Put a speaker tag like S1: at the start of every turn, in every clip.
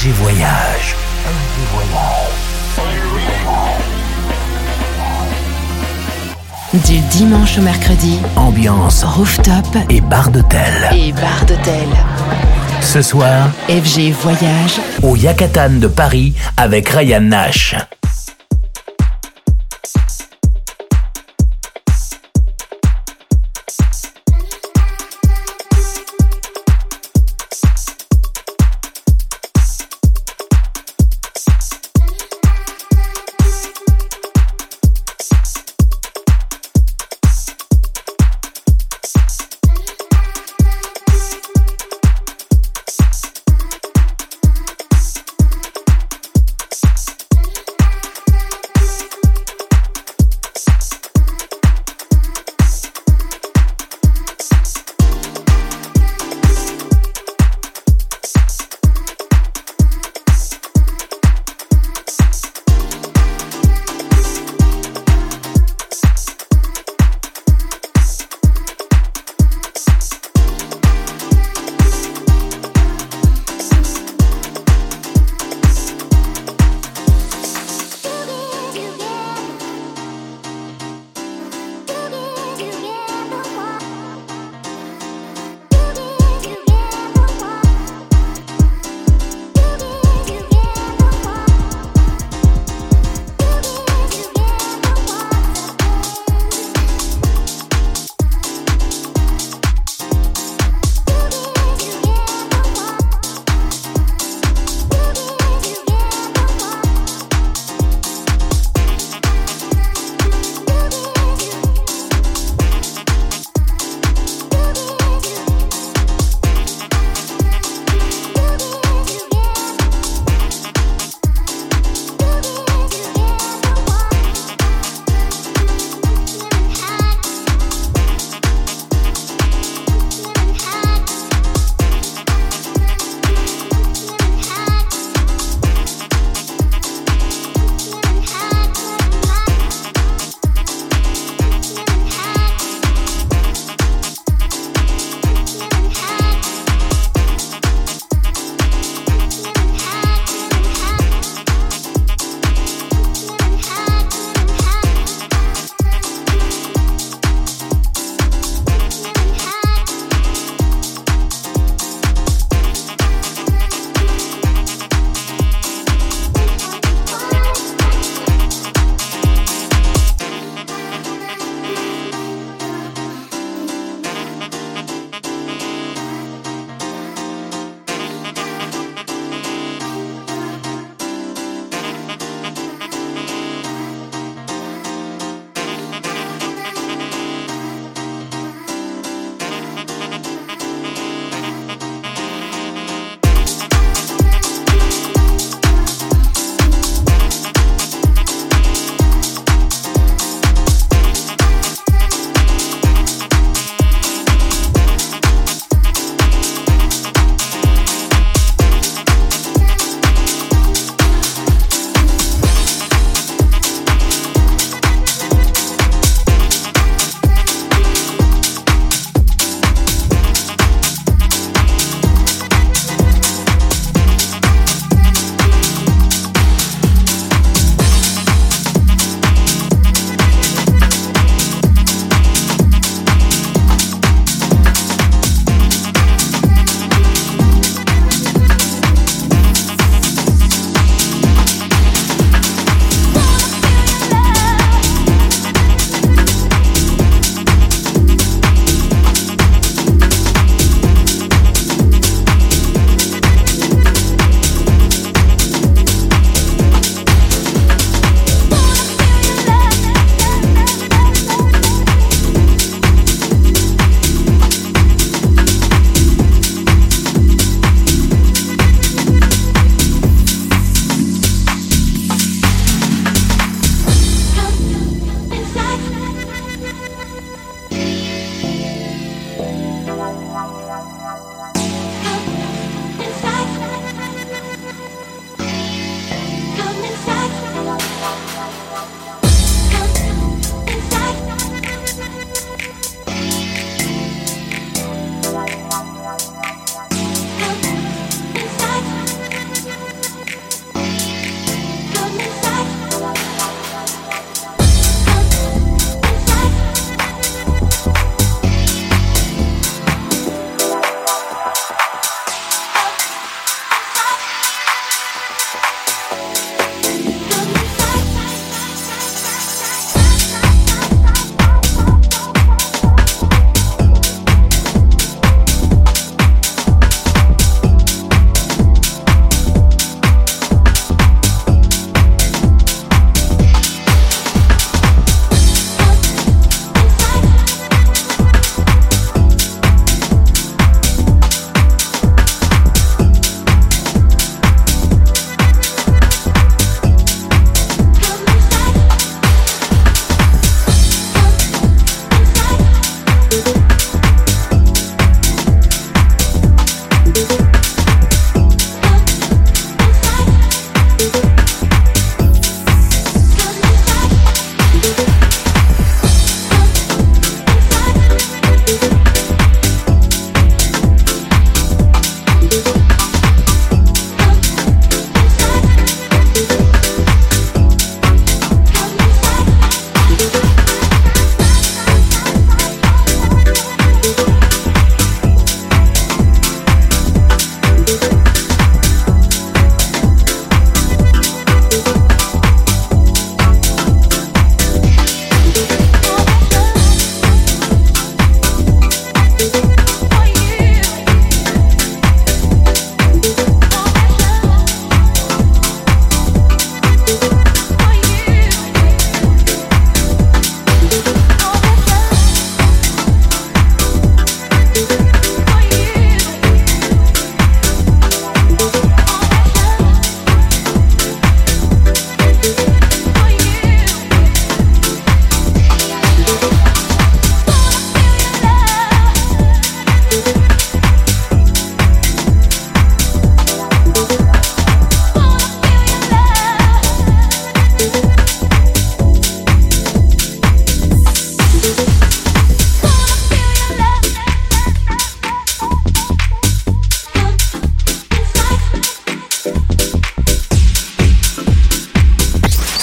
S1: FG Voyage.
S2: Du dimanche au mercredi,
S1: Ambiance
S2: rooftop
S1: et bar d'hôtel.
S2: et bar d'hôtel.
S1: Ce soir,
S2: FG Voyage,
S1: au Yakatan de Paris avec Ryan Nash.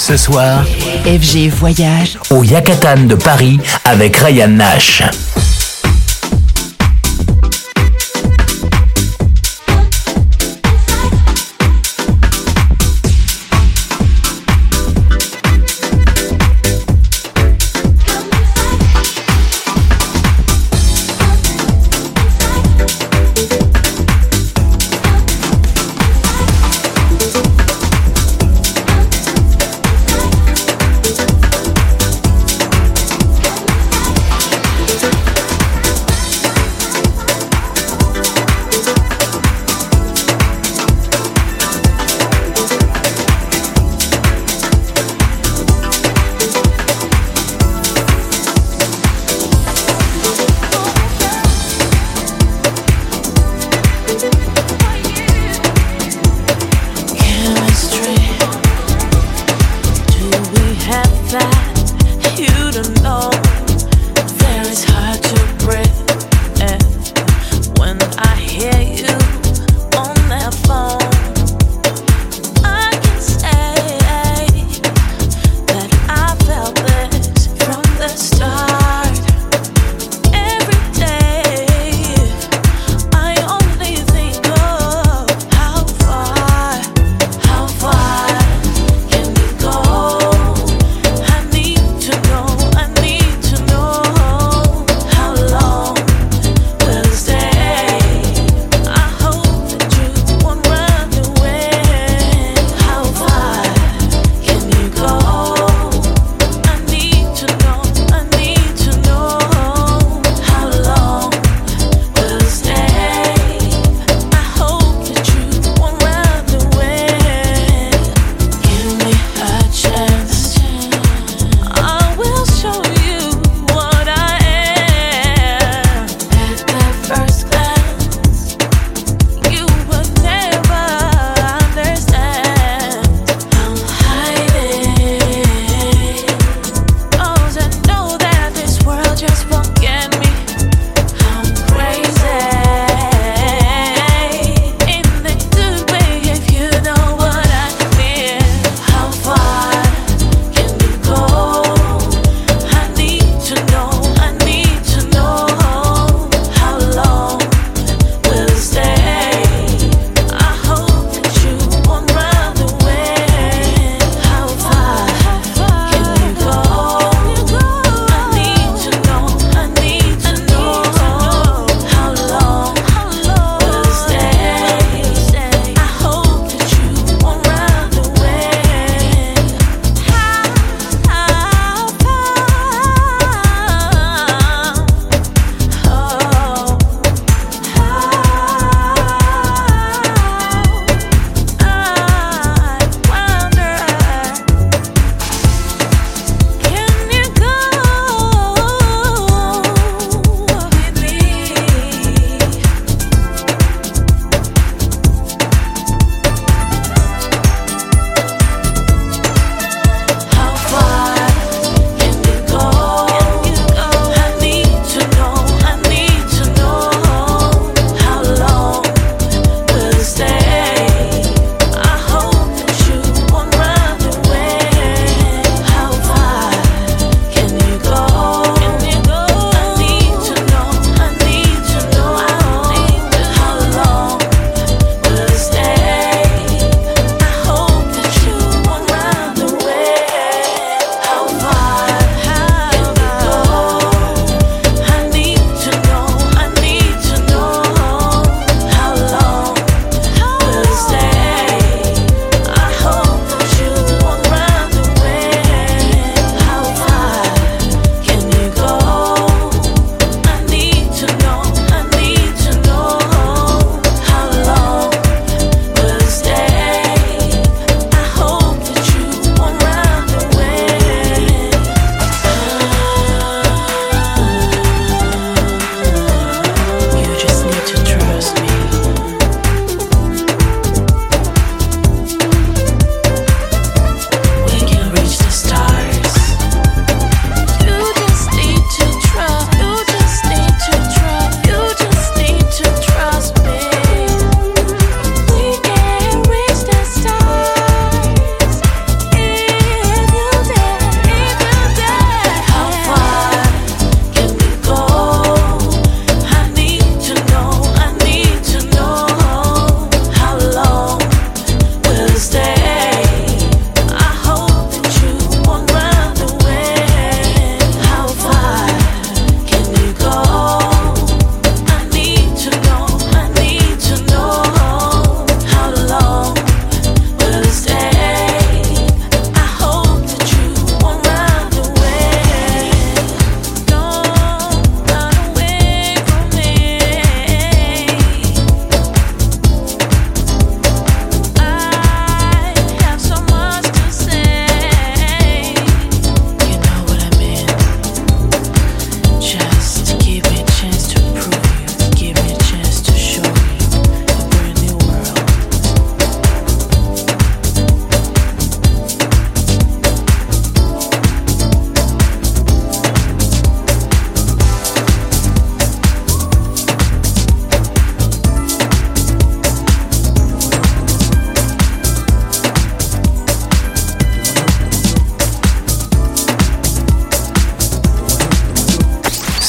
S1: Ce soir,
S3: FG Voyage
S1: au Yakatan de Paris avec Ryan Nash.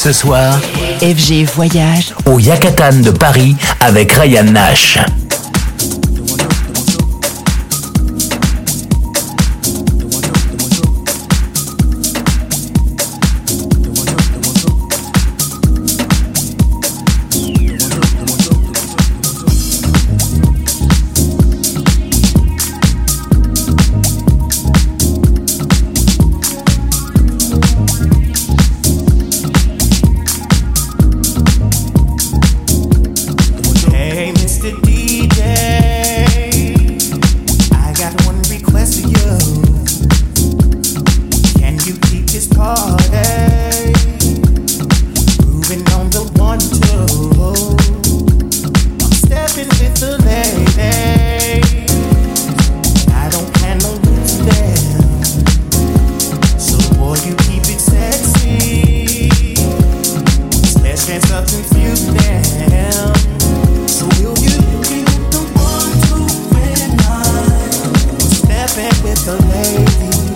S4: Ce soir,
S2: FG Voyage
S4: au Yakatan de Paris avec Ryan Nash.
S1: with the lady.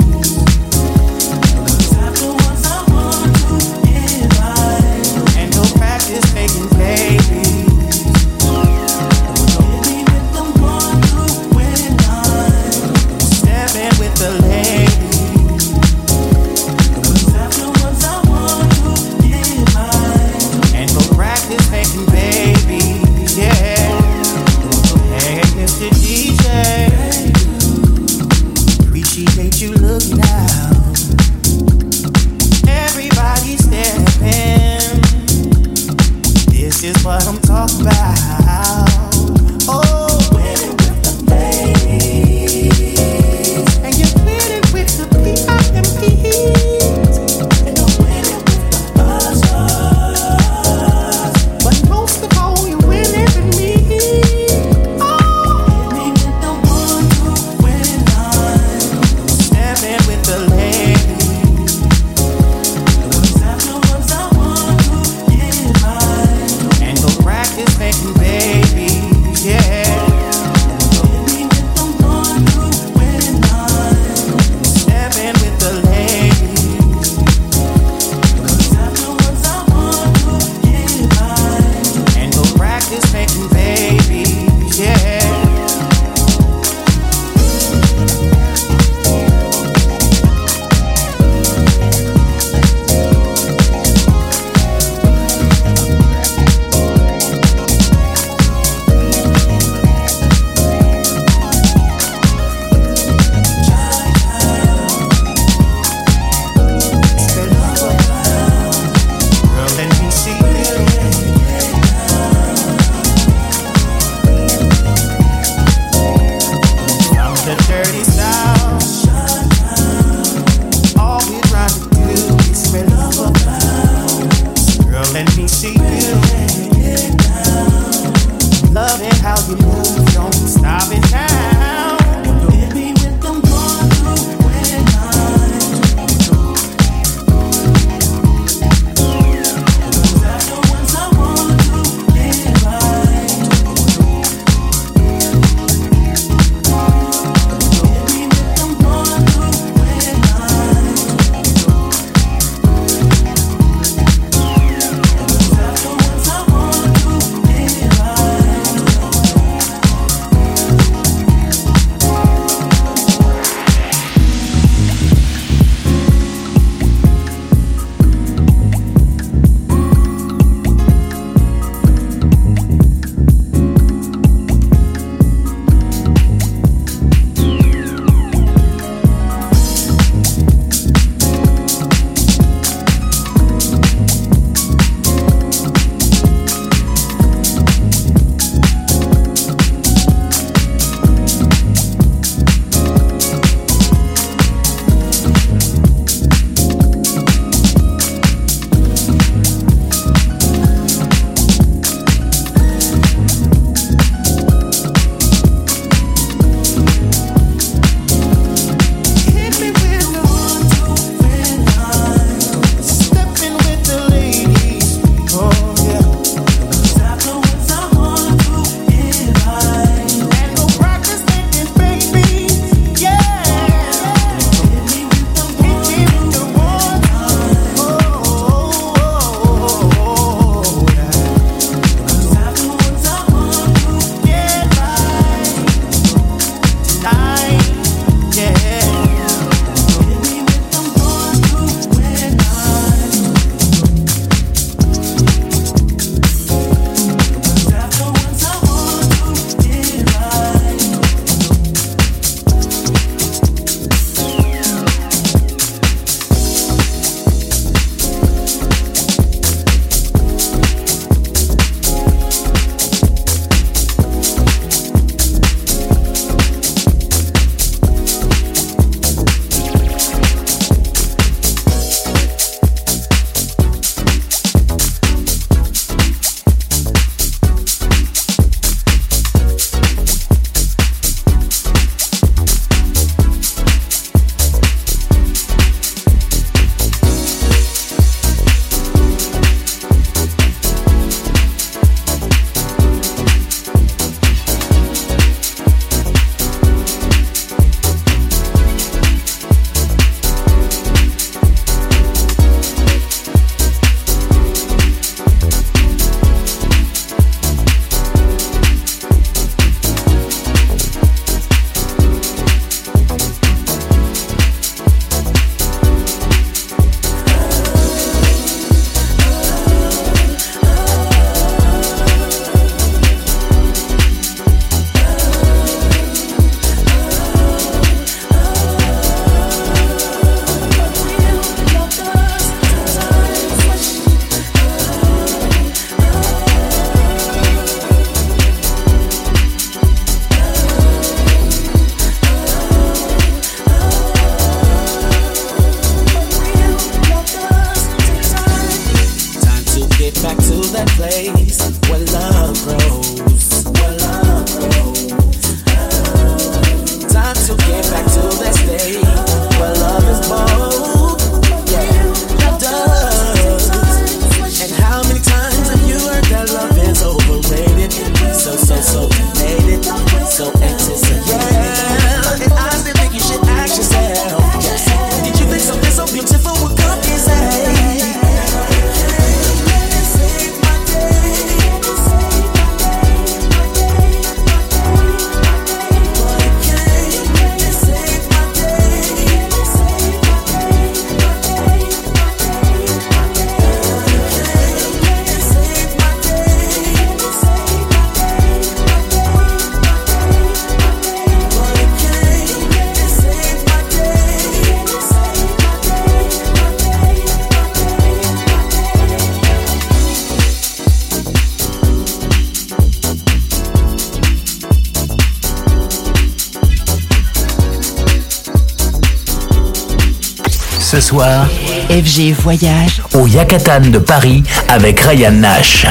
S2: FG Voyage
S1: au Yakatan de Paris avec Ryan Nash.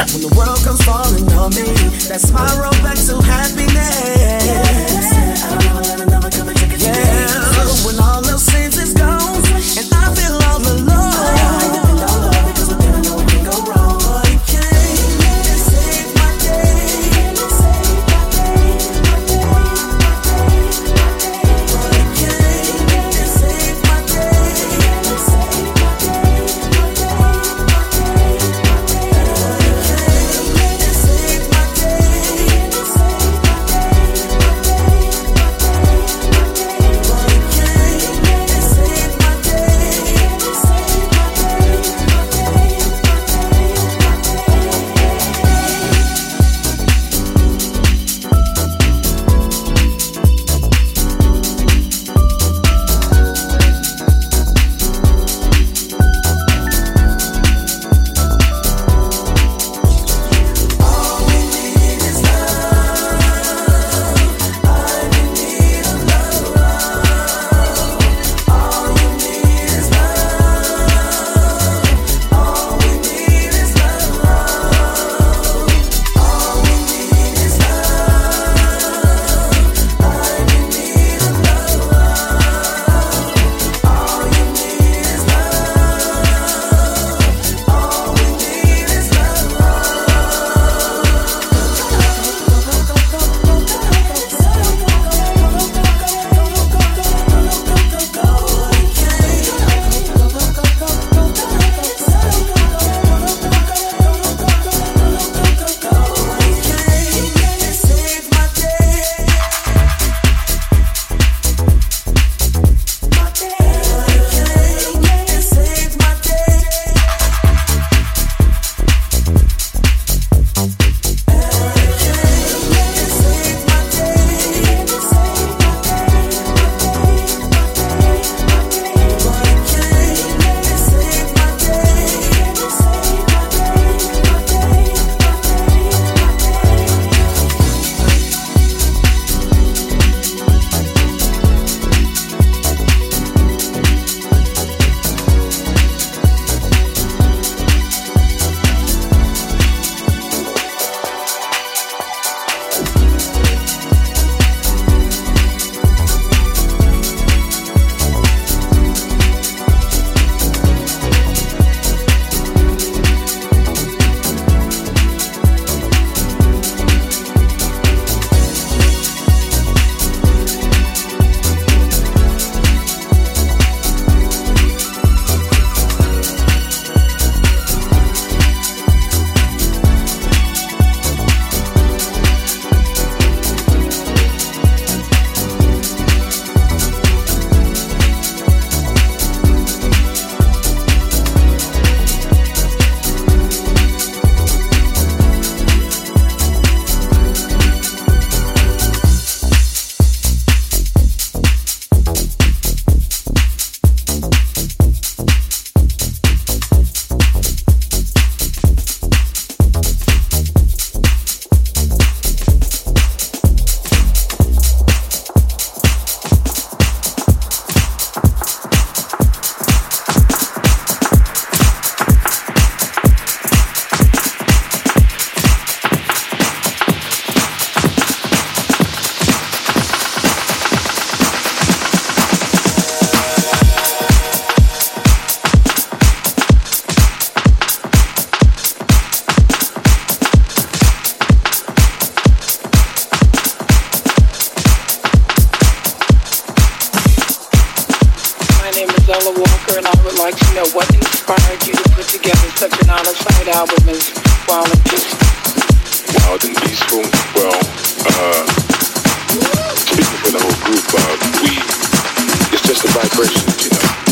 S5: Zella Walker, and I would like to know what inspired you to put together such an out-of-sight album as Wild and Peaceful. Wild and Peaceful? Well, uh, speaking for the whole group, uh, we, it's just the vibrations, you know.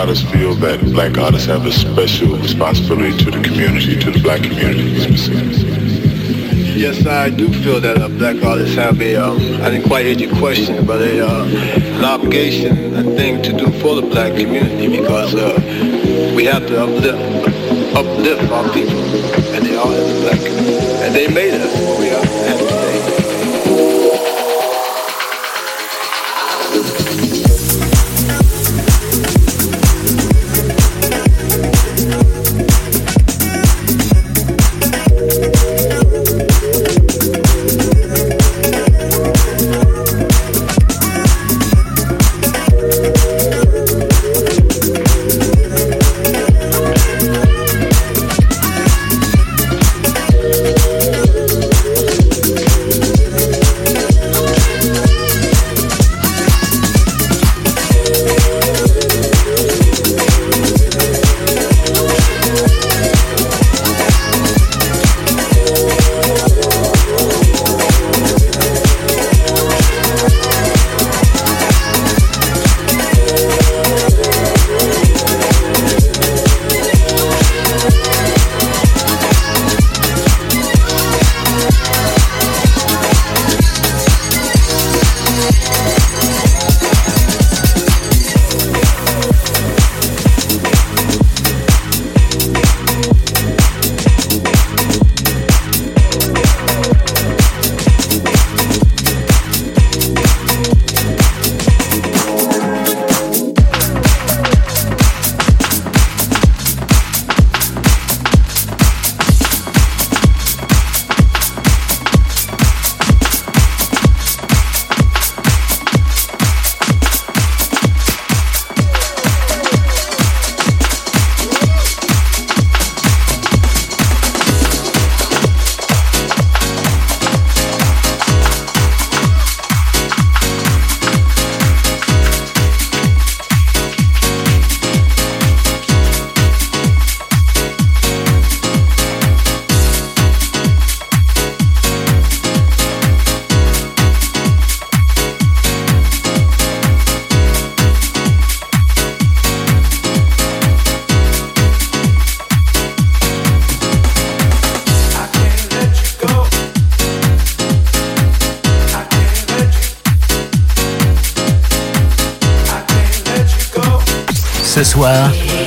S6: Artists feel that black artists have a special responsibility to the community, to the black community specifically?
S7: Yes, I do feel that uh, black artists have a, um, I didn't quite hear your question, but a, uh, an obligation, a thing to do for the black community because uh, we have to uplift, uplift our people, and they are in the black community, and they made us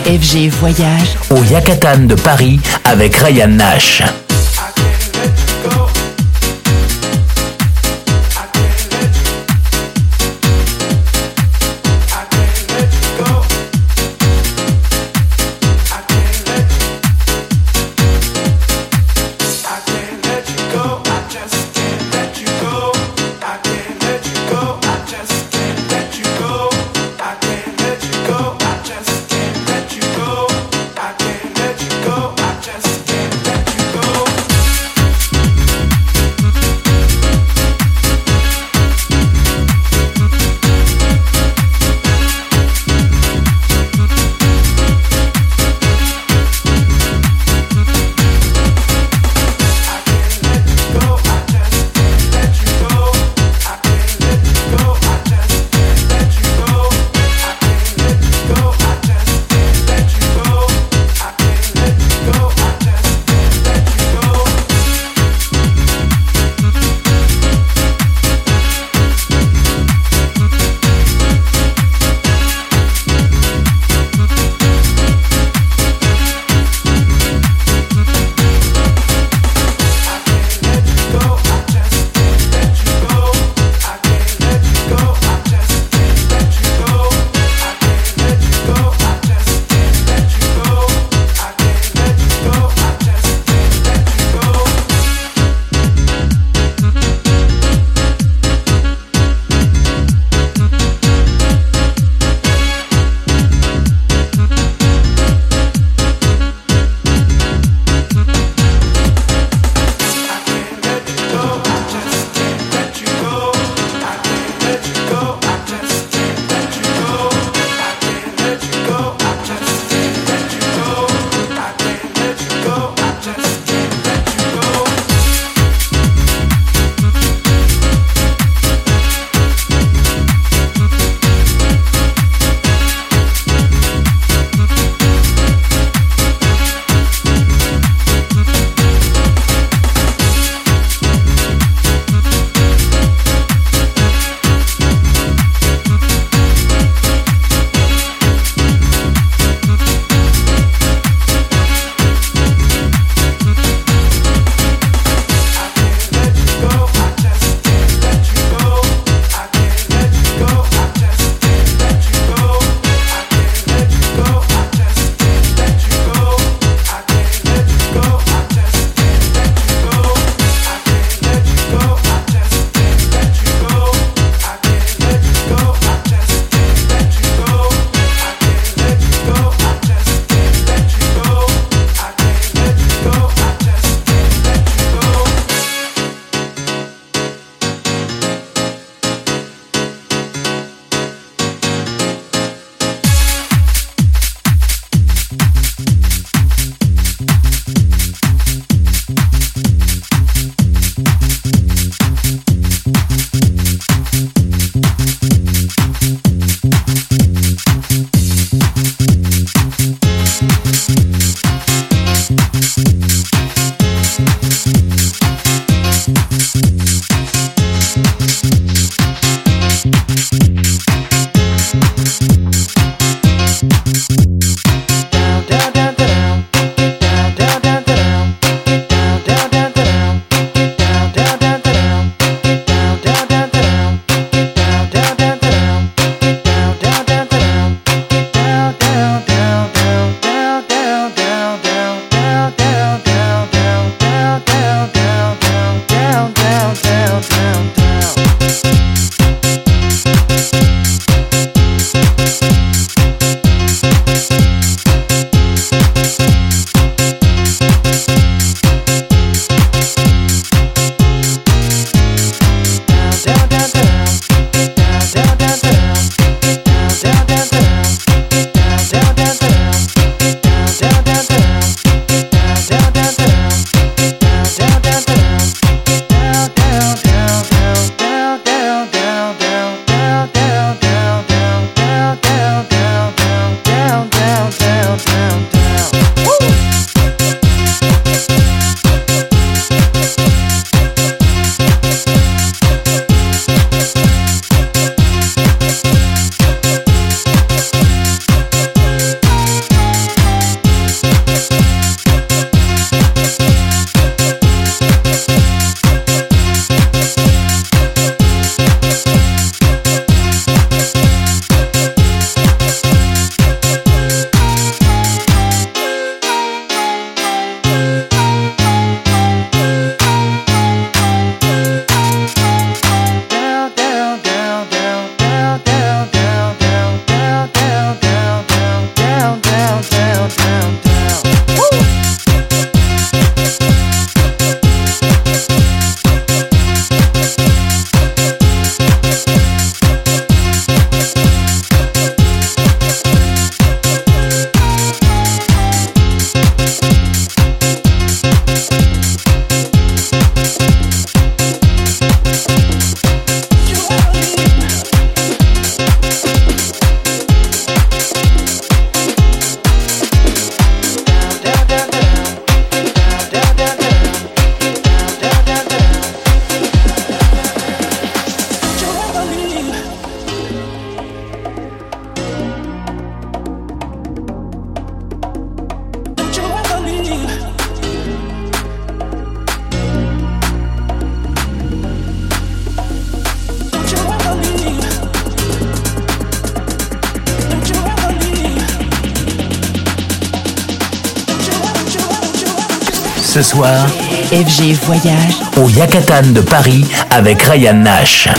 S2: FG Voyage
S4: au Yakatan de Paris avec Ryan Nash.
S8: Soir,
S9: FG Voyage
S8: au Yakatan de Paris avec Ryan Nash.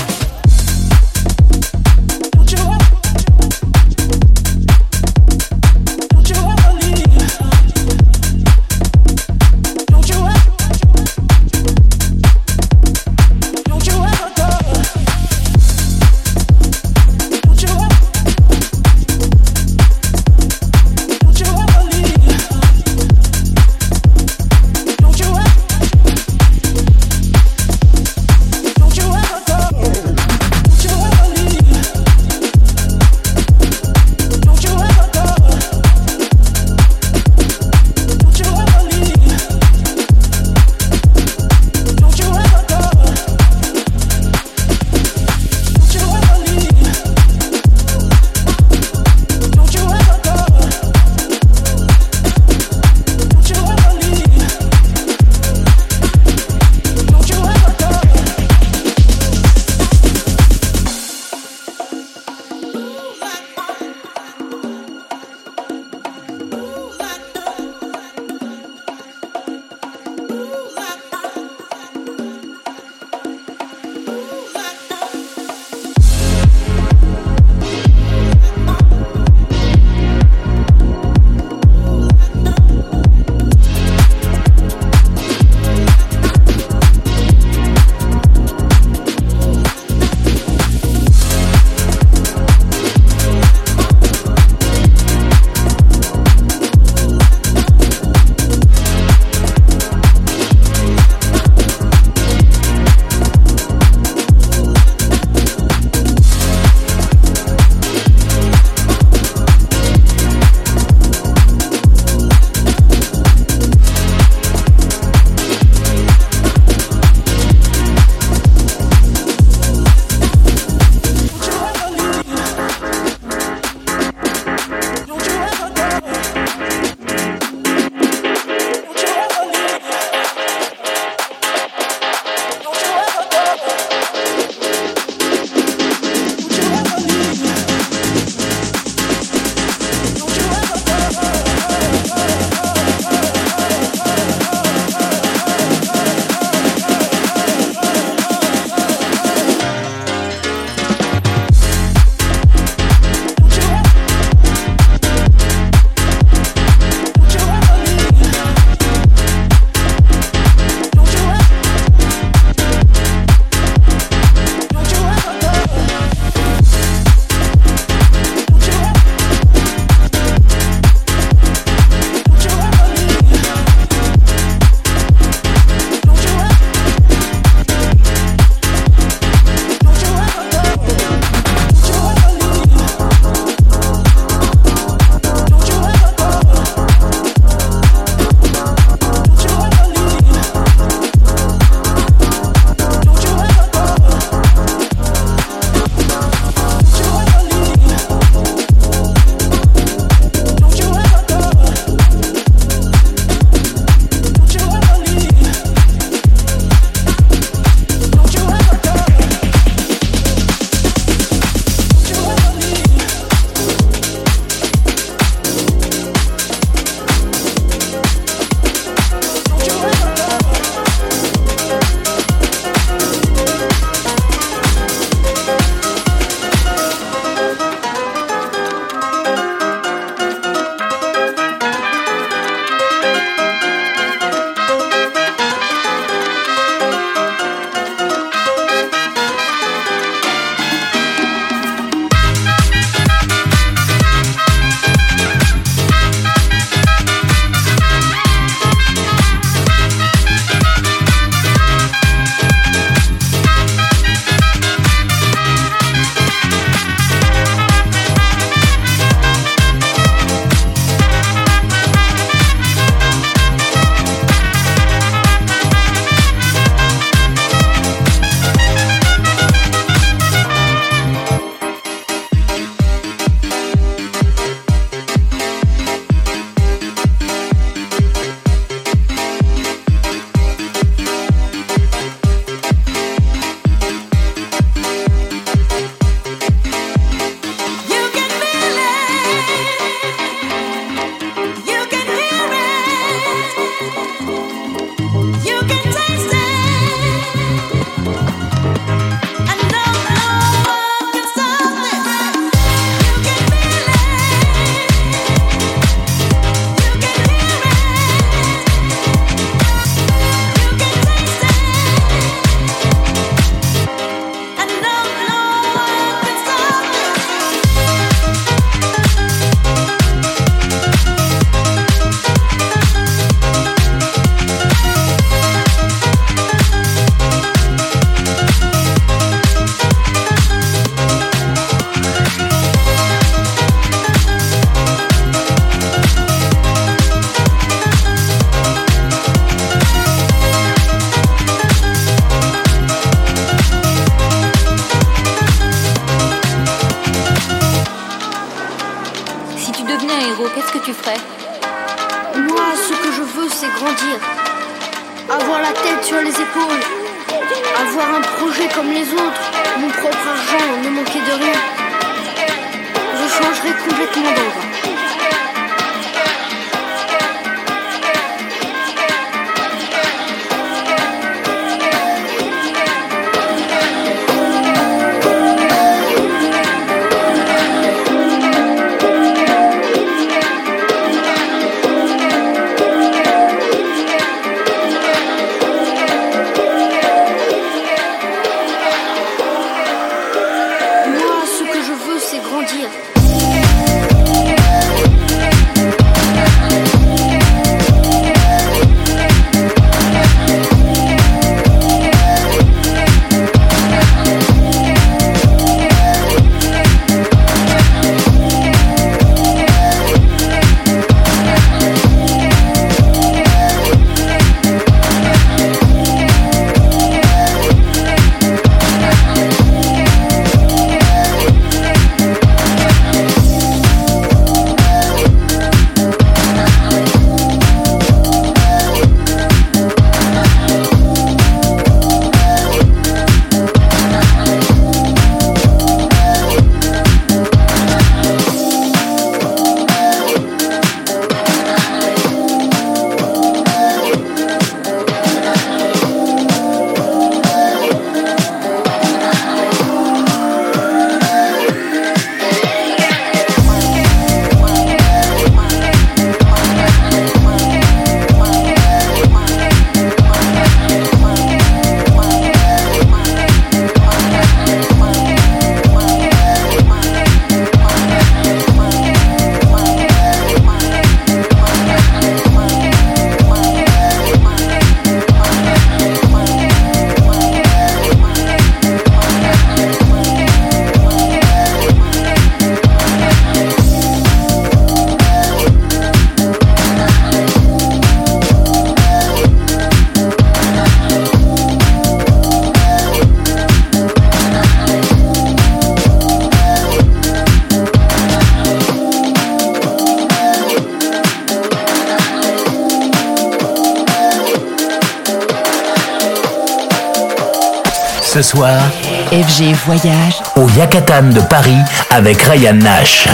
S10: Voyage
S1: au Yakatan de Paris avec Ryan Nash.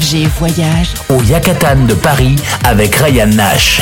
S11: FG Voyage
S1: au Yakatan de Paris avec Ryan Nash.